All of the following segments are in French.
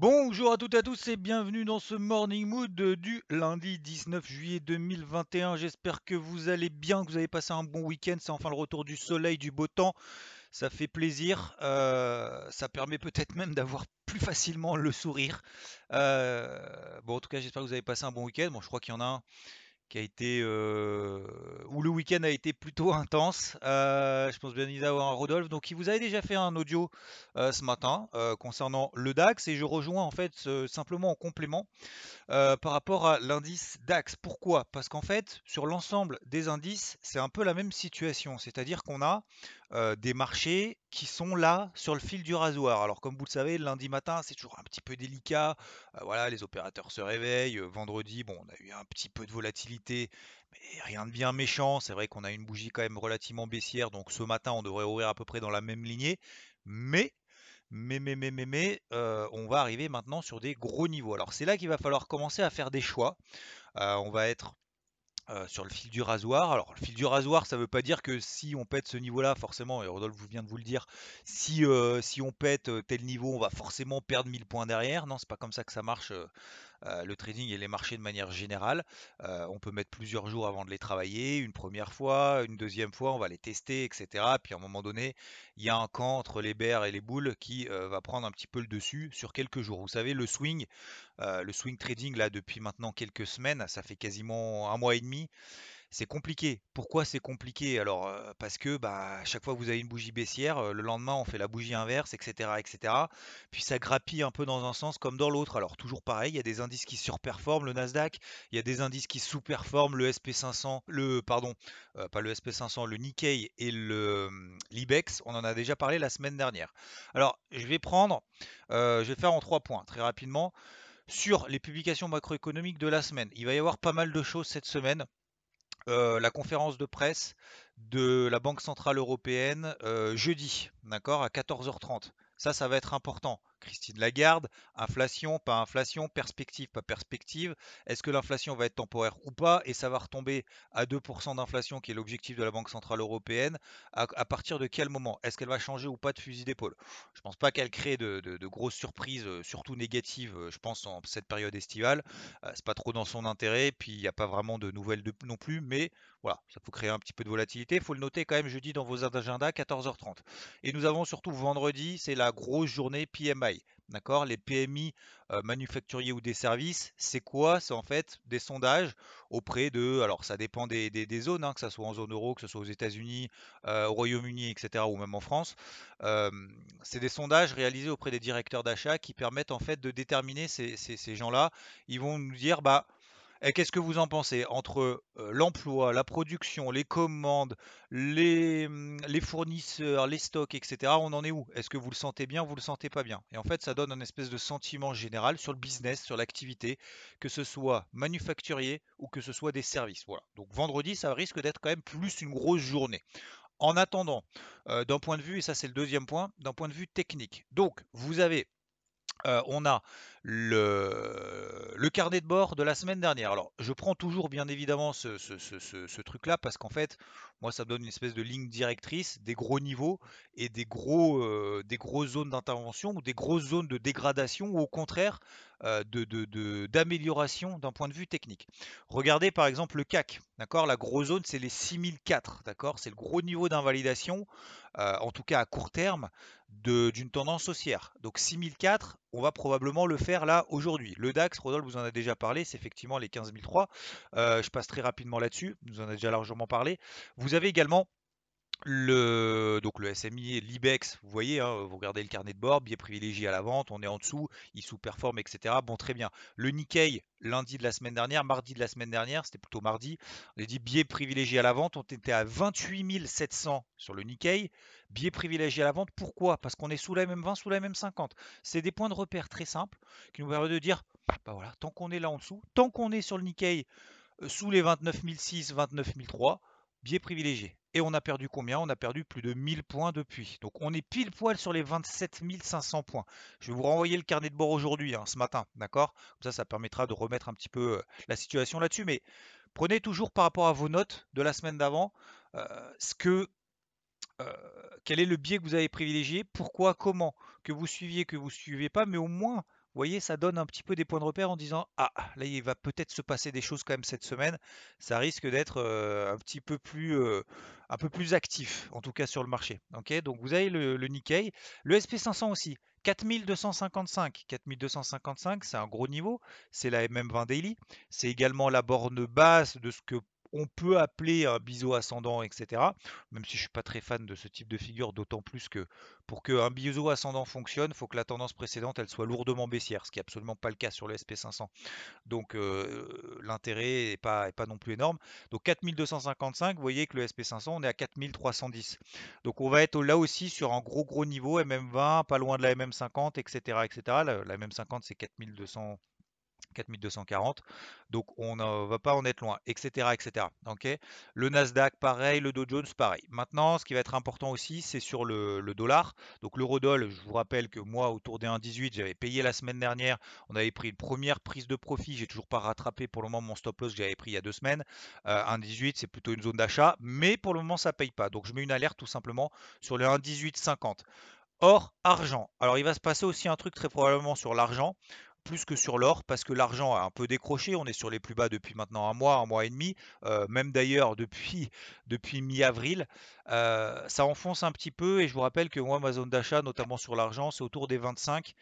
Bonjour à toutes et à tous et bienvenue dans ce Morning Mood du lundi 19 juillet 2021. J'espère que vous allez bien, que vous avez passé un bon week-end. C'est enfin le retour du soleil, du beau temps. Ça fait plaisir. euh, ça permet peut-être même d'avoir plus facilement le sourire. Euh, bon, en tout cas, j'espère que vous avez passé un bon week-end. Bon, je crois qu'il y en a un qui a été euh, où le week-end a été plutôt intense. Euh, je pense bien évidemment à Rodolphe. Donc, il vous avait déjà fait un audio euh, ce matin concernant le DAX et je rejoins en fait simplement en complément par rapport à l'indice DAX. Pourquoi? Parce qu'en fait, sur l'ensemble des indices, c'est un peu la même situation. C'est-à-dire qu'on a des marchés qui sont là sur le fil du rasoir. Alors, comme vous le savez, lundi matin, c'est toujours un petit peu délicat. Voilà, les opérateurs se réveillent. Vendredi, bon, on a eu un petit peu de volatilité, mais rien de bien méchant. C'est vrai qu'on a une bougie quand même relativement baissière. Donc, ce matin, on devrait ouvrir à peu près dans la même lignée. Mais mais, mais, mais, mais, on va arriver maintenant sur des gros niveaux. Alors c'est là qu'il va falloir commencer à faire des choix. On va être euh, sur le fil du rasoir. Alors le fil du rasoir, ça ne veut pas dire que si on pète ce niveau-là, forcément, et Rodolphe vous vient de vous le dire, si, euh, si on pète euh, tel niveau, on va forcément perdre 1000 points derrière. Non, c'est pas comme ça que ça marche. Euh, le trading et les marchés de manière générale. Euh, on peut mettre plusieurs jours avant de les travailler, une première fois, une deuxième fois, on va les tester, etc. Puis à un moment donné, il y a un camp entre les bears et les bulls qui euh, va prendre un petit peu le dessus sur quelques jours. Vous savez, le swing, le swing trading là depuis maintenant quelques semaines, ça fait quasiment un mois et demi. C'est compliqué. Pourquoi c'est compliqué? Alors, euh, parce que bah, chaque fois que vous avez une bougie baissière, euh, le lendemain on fait la bougie inverse, etc., etc. Puis ça grappille un peu dans un sens comme dans l'autre. Alors toujours pareil, il y a des indices qui surperforment le Nasdaq, il y a des indices qui sous-performent le SP500, le pardon, euh, pas le SP500, le Nikkei et hum, l'IBEX. On en a déjà parlé la semaine dernière. Alors, je vais prendre, je vais faire en trois points très rapidement sur les publications macroéconomiques de la semaine. Il va y avoir pas mal de choses cette semaine euh, la conférence de presse de la Banque Centrale Européenne euh, jeudi, d'accord, à 14h30. Ça, ça va être important. Christine Lagarde, inflation, pas inflation, perspective, pas perspective. Est-ce que l'inflation va être temporaire ou pas? Et ça va retomber à 2% d'inflation, qui est l'objectif de la Banque Centrale Européenne, à, partir de quel moment? Est-ce qu'elle va changer ou pas de fusil d'épaule? Je pense pas qu'elle crée de, grosses surprises, euh, surtout négatives, euh, je pense, en cette période estivale. Euh, c'est pas trop dans son intérêt, puis il n'y a pas vraiment de nouvelles non plus, mais voilà, ça peut créer un petit peu de volatilité. Il faut le noter quand même jeudi dans vos agendas, 14h30. Et nous avons surtout vendredi, c'est la grosse journée PMI. Les PMI euh, manufacturiers ou des services, c'est quoi? C'est en fait des sondages auprès de, alors ça dépend des, zones, hein, que ce soit en zone euro, que ce soit aux États-Unis, euh, au Royaume-Uni, etc., ou même en France. C'est des sondages réalisés auprès des directeurs d'achat qui permettent en fait de déterminer ces, ces- gens-là. Ils vont nous dire, bah, qu'est-ce que vous en pensez entre euh, l'emploi, la production, les commandes, les, les fournisseurs, les stocks, etc. On en est où? Est-ce que vous le sentez bien, vous le sentez pas bien? Et en fait, ça donne un espèce de sentiment général sur le business, sur l'activité, que ce soit manufacturier ou que ce soit des services. Voilà. Donc vendredi, ça risque d'être quand même plus une grosse journée. En attendant, euh, d'un point de vue, et ça c'est le deuxième point, d'un point de vue technique. Donc, vous avez Heu, on a le carnet de bord de la semaine dernière. Alors, je prends toujours bien évidemment ce truc-là parce qu'en fait, moi, ça me donne une espèce de ligne directrice, des gros niveaux et des gros, heu, des grosses zones d'intervention ou des grosses zones de dégradation ou au contraire, de d'amélioration d'un point de vue technique. Regardez par exemple le CAC, d'accord? La grosse zone, c'est les 6004, d'accord? C'est le gros niveau d'invalidation, heu, en tout cas à court terme, d'une tendance haussière. Donc 6004, on va probablement le faire là aujourd'hui. Le DAX, Rodolphe vous en a déjà parlé, c'est effectivement les 15003. Euh, je passe très rapidement là-dessus, vous en a déjà largement parlé. Vous avez également le, donc le SMI, l'IBEX, vous voyez, hein, vous regardez le carnet de bord, biais privilégié à la vente, on est en dessous, il sous-performe, etc. Bon, très bien. Le Nikkei, lundi de la semaine dernière, mardi de la semaine dernière, c'était plutôt mardi, on a dit biais privilégié à la vente, on était à 28 700 sur le Nikkei, biais privilégié à la vente, pourquoi? Parce qu'on est sous la MM20, sous la MM50. C'est des points de repère très simples qui nous permettent de dire, bah voilà, tant qu'on est là en dessous, tant qu'on est sur le Nikkei euh, sous les 29 006, 29 003, biais privilégié. Et on a perdu combien? On a perdu plus de 1000 points depuis. Donc on est pile poil sur les 27 500 points. Je vais vous renvoyer le carnet de bord aujourd'hui, hein, ce matin, d'accord? Comme ça, ça permettra de remettre un petit peu euh, la situation là-dessus. Mais prenez toujours par rapport à vos notes de la semaine d'avant, euh, ce que, euh, quel est le biais que vous avez privilégié, pourquoi, comment, que vous suiviez, que vous ne suivez pas, mais au moins voyez, ça donne un petit peu des points de repère en disant Ah, là, il va peut-être se passer des choses quand même cette semaine. Ça risque d'être euh, un petit peu plus, euh, un peu plus actif, en tout cas sur le marché. Donc vous avez le, le Nikkei, le SP500 aussi. 4255, 4255, c'est un gros niveau, c'est la MM20 Daily, c'est également la borne basse de ce que on peut appeler un biseau ascendant, etc. Même si je ne suis pas très fan de ce type de figure, d'autant plus que pour qu'un biseau ascendant fonctionne, il faut que la tendance précédente elle soit lourdement baissière, ce qui n'est absolument pas le cas sur le SP500. Donc euh, l'intérêt n'est pas, pas non plus énorme. Donc 4255, vous voyez que le SP500, on est à 4310. Donc on va être là aussi sur un gros gros niveau, MM20, pas loin de la MM50, etc. etc. La, la MM50 c'est 4200. 4240. Donc on ne va pas en être loin, etc. etc. le Nasdaq, pareil, le Dow Jones, pareil. Maintenant, ce qui va être important aussi, c'est sur le, dollar. Donc l'eurodoll, je vous rappelle que moi, autour des 1,18, j'avais payé la semaine dernière. On avait pris une première prise de profit. J'ai toujours pas rattrapé pour le moment mon stop loss que j'avais pris il y a deux semaines. 1,18, euh, c'est plutôt une zone d'achat, mais pour le moment, ça paye pas. Donc je mets une alerte tout simplement sur le 1,1850. Or, argent. Alors, il va se passer aussi un truc très probablement sur l'argent plus que sur l'or parce que l'argent a un peu décroché. On est sur les plus bas depuis maintenant un mois, un mois et demi, euh, même d'ailleurs depuis, depuis mi-avril. Euh, ça enfonce un petit peu et je vous rappelle que moi, ma zone d'achat, notamment sur l'argent, c'est autour des 25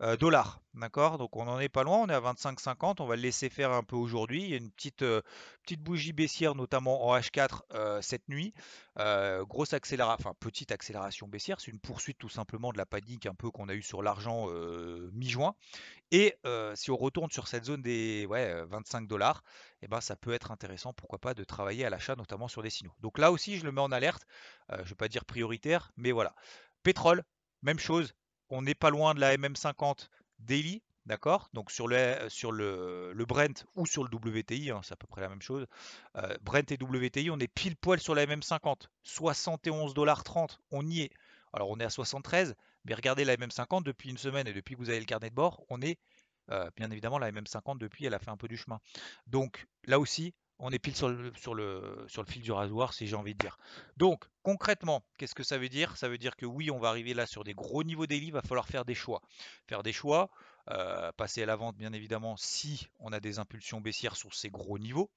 euh, dollars. D'accord? Donc on n'en est pas loin, on est à 25,50. On va le laisser faire un peu aujourd'hui. Il y a une petite, petite bougie baissière, notamment en H4 cette nuit. grosse accélération, enfin petite accélération baissière. C'est une poursuite tout simplement de la panique un peu qu'on a eu sur l'argent mi-juin. Et si on retourne sur cette zone des ouais, 25 dollars, eh ben, ça peut être intéressant, pourquoi pas, de travailler à l'achat, notamment sur des signaux. Donc là aussi, je le mets en alerte. je ne vais pas dire prioritaire, mais voilà. Pétrole, même chose. On n'est pas loin de la MM50 daily. D'accord? Donc sur le, Brent ou sur le WTI, hein, c'est à peu près la même chose. Brent et WTI, on est pile poil sur la MM50. 71,30$, on y est. Alors on est à 73, mais regardez la MM50 depuis une semaine et depuis que vous avez le carnet de bord, on est euh, bien évidemment la MM50 depuis, elle a fait un peu du chemin. Donc là aussi, on est pile sur le, fil du rasoir, si j'ai envie de dire. Donc concrètement, qu'est-ce que ça veut dire? Ça veut dire que oui, on va arriver là sur des gros niveaux d'élite, il va falloir faire des choix. Faire des choix, euh, passer à la vente bien évidemment si on a des impulsions baissières sur ces gros niveaux,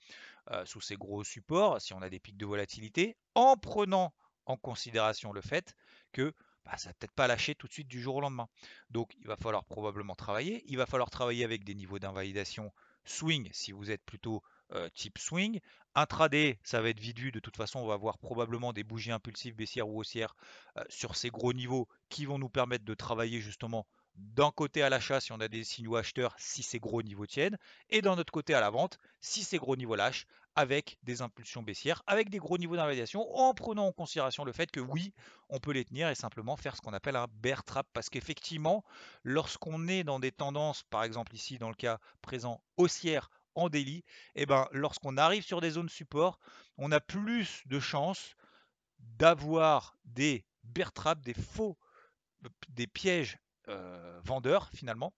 euh, sous ces gros supports, si on a des pics de volatilité, en prenant en considération le fait que bah, ça va peut-être pas lâcher tout de suite du jour au lendemain. Donc il va falloir probablement travailler. Il va falloir travailler avec des niveaux d'invalidation swing si vous êtes plutôt euh, type swing. Intraday, ça va être vite vu. De toute façon, on va avoir probablement des bougies impulsives baissières ou haussières euh, sur ces gros niveaux qui vont nous permettre de travailler justement d'un côté à l'achat si on a des signaux acheteurs si ces gros niveaux tiennent, et d'un autre côté à la vente si ces gros niveaux lâchent avec des impulsions baissières, avec des gros niveaux d'invalidation, en prenant en considération le fait que oui, on peut les tenir et simplement faire ce qu'on appelle un bear trap. Parce qu'effectivement, lorsqu'on est dans des tendances, par exemple ici dans le cas présent haussière en et eh ben, lorsqu'on arrive sur des zones support, on a plus de chances d'avoir des bear traps, des faux, des pièges vendeurs finalement,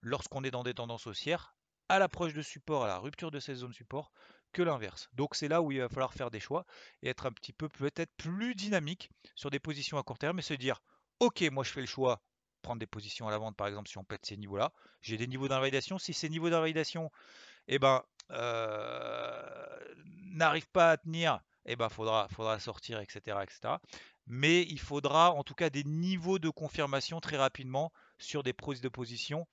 lorsqu'on est dans des tendances haussières, à l'approche de support, à la rupture de ces zones support, que l'inverse. Donc c'est là où il va falloir faire des choix et être un petit peu peut-être plus dynamique sur des positions à court terme et se dire ok moi je fais le choix prendre des positions à la vente par exemple si on pète ces niveaux là j'ai des niveaux d'invalidation si ces niveaux d'invalidation eh ben n'arrivent pas à tenir eh ben faudra faudra sortir etc etc mais il faudra en tout cas des niveaux de confirmation très rapidement sur des prises de position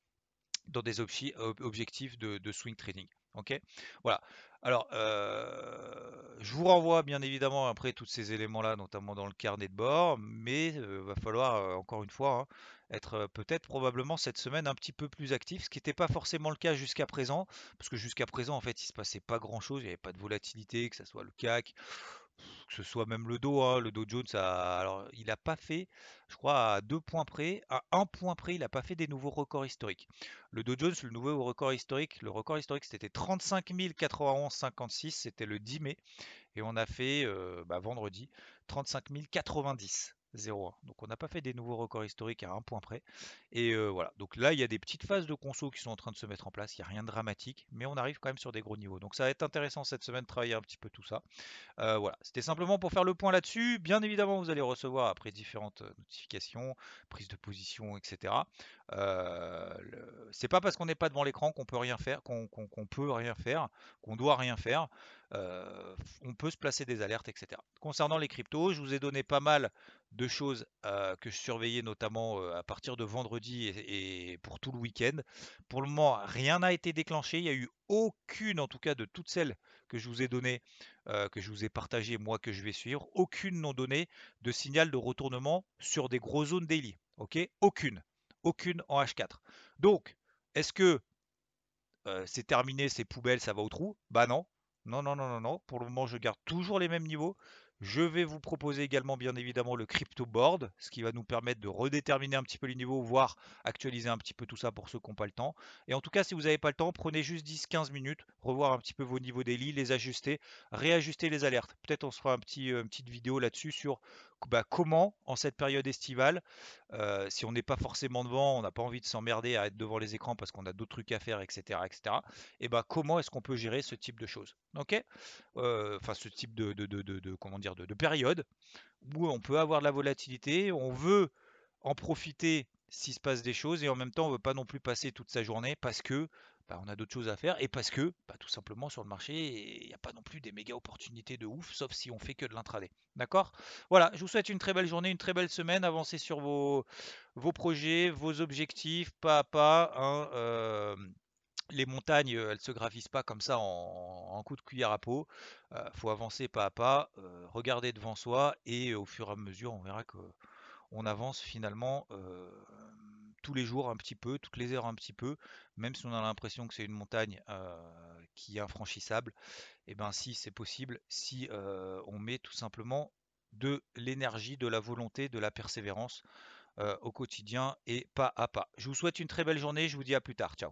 dans des objectifs de swing trading Ok? Voilà. Alors, je vous renvoie bien évidemment après tous ces éléments-là, notamment dans le carnet de bord, mais il va falloir, encore une fois, hein, être peut-être probablement cette semaine un petit peu plus actif, ce qui n'était pas forcément le cas jusqu'à présent, parce que jusqu'à présent, en fait, il se passait pas grand-chose, il n'y avait pas de volatilité, que ce soit le CAC, que ce soit même le dos, hein, le Dow Jones, alors il n'a pas fait, je crois, à deux points près, à un point près, il n'a pas fait des nouveaux records historiques. Le Dow Jones, le nouveau record historique, le record historique c'était 35 091,56, c'était le 10 mai, et on a fait euh, bah, vendredi 35 090. 0,1. Donc on n'a pas fait des nouveaux records historiques à un point près. Et euh, voilà, donc là il y a des petites phases de conso qui sont en train de se mettre en place, il n'y a rien de dramatique, mais on arrive quand même sur des gros niveaux. Donc ça va être intéressant cette semaine de travailler un petit peu tout ça. Euh, voilà, c'était simplement pour faire le point là-dessus. Bien évidemment, vous allez recevoir après différentes euh, notifications, prises de position, etc. C'est pas parce qu'on n'est pas devant l'écran qu'on peut rien faire, qu'on peut rien faire, qu'on doit rien faire. Euh, on peut se placer des alertes, etc. Concernant les cryptos, je vous ai donné pas mal de choses euh, que je surveillais notamment à partir de vendredi et, pour tout le week-end. Pour le moment, rien n'a été déclenché. Il n'y a eu aucune, en tout cas de toutes celles que je vous ai données, que je vous ai partagées, moi que je vais suivre, aucune n'ont donné de signal de retournement sur des gros zones daily. Ok? Aucune aucune en H4. Donc, est-ce que c'est terminé, c'est poubelles, ça va au trou? Bah non. Non, non, non, non, non. Pour le moment, je garde toujours les mêmes niveaux. Je vais vous proposer également bien évidemment le crypto board, ce qui va nous permettre de redéterminer un petit peu les niveaux, voire actualiser un petit peu tout ça pour ceux qui n'ont pas le temps. Et en tout cas, si vous n'avez pas le temps, prenez juste 10-15 minutes, revoir un petit peu vos niveaux daily, les ajuster, réajuster les alertes. Peut-être on se fera un petit, une petite vidéo là-dessus sur bah, comment, en cette période estivale, euh, si on n'est pas forcément devant, on n'a pas envie de s'emmerder à être devant les écrans parce qu'on a d'autres trucs à faire, etc., etc. Et bah, comment est-ce qu'on peut gérer ce type de choses euh, Enfin, ce type de, de, de, comment dire, de, période où on peut avoir de la volatilité, on veut en profiter s'il se passe des choses et en même temps, on ne veut pas non plus passer toute sa journée parce que bah, on a d'autres choses à faire et parce que bah, tout simplement sur le marché, il n'y a pas non plus des méga opportunités de ouf, sauf si on fait que de l'intraday. D'accord? Voilà, je vous souhaite une très belle journée, une très belle semaine, avancez sur vos, vos projets, vos objectifs, pas à pas. Hein, euh, les montagnes, elles se gravissent pas comme ça en, coup de cuillère à peau. Il euh, faut avancer pas à pas, euh, regarder devant soi et au fur et à mesure, on verra que on avance finalement tous les jours un petit peu, toutes les heures un petit peu, même si on a l'impression que c'est une montagne euh, qui est infranchissable, et eh ben si c'est possible, si euh, on met tout simplement de l'énergie, de la volonté, de la persévérance euh, au quotidien et pas à pas. Je vous souhaite une très belle journée, je vous dis à plus tard, ciao.